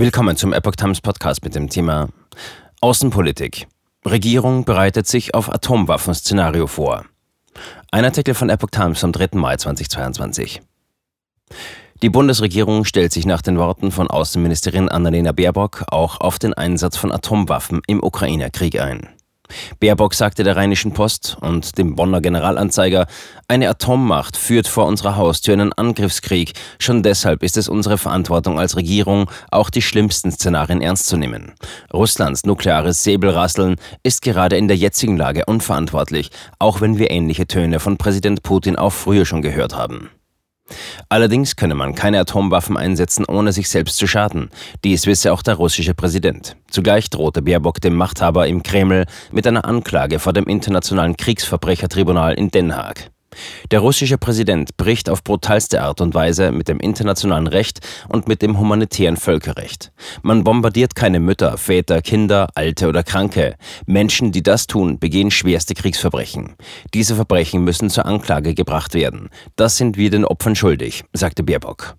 Willkommen zum Epoch Times Podcast mit dem Thema Außenpolitik. Regierung bereitet sich auf Atomwaffenszenario vor. Ein Artikel von Epoch Times vom 3. Mai 2022. Die Bundesregierung stellt sich nach den Worten von Außenministerin Annalena Baerbock auch auf den Einsatz von Atomwaffen im Ukraine-Krieg ein. Baerbock sagte der Rheinischen Post und dem Bonner Generalanzeiger, eine Atommacht führt vor unserer Haustür einen Angriffskrieg. Schon deshalb ist es unsere Verantwortung als Regierung, auch die schlimmsten Szenarien ernst zu nehmen. Russlands nukleares Säbelrasseln ist gerade in der jetzigen Lage unverantwortlich, auch wenn wir ähnliche Töne von Präsident Putin auch früher schon gehört haben. Allerdings könne man keine Atomwaffen einsetzen, ohne sich selbst zu schaden. Dies wisse auch der russische Präsident. Zugleich drohte Baerbock dem Machthaber im Kreml mit einer Anklage vor dem Internationalen Kriegsverbrechertribunal in Den Haag. Der russische Präsident bricht auf brutalste Art und Weise mit dem internationalen Recht und mit dem humanitären Völkerrecht. Man bombardiert keine Mütter, Väter, Kinder, Alte oder Kranke. Menschen, die das tun, begehen schwerste Kriegsverbrechen. Diese Verbrechen müssen zur Anklage gebracht werden. Das sind wir den Opfern schuldig, sagte Baerbock.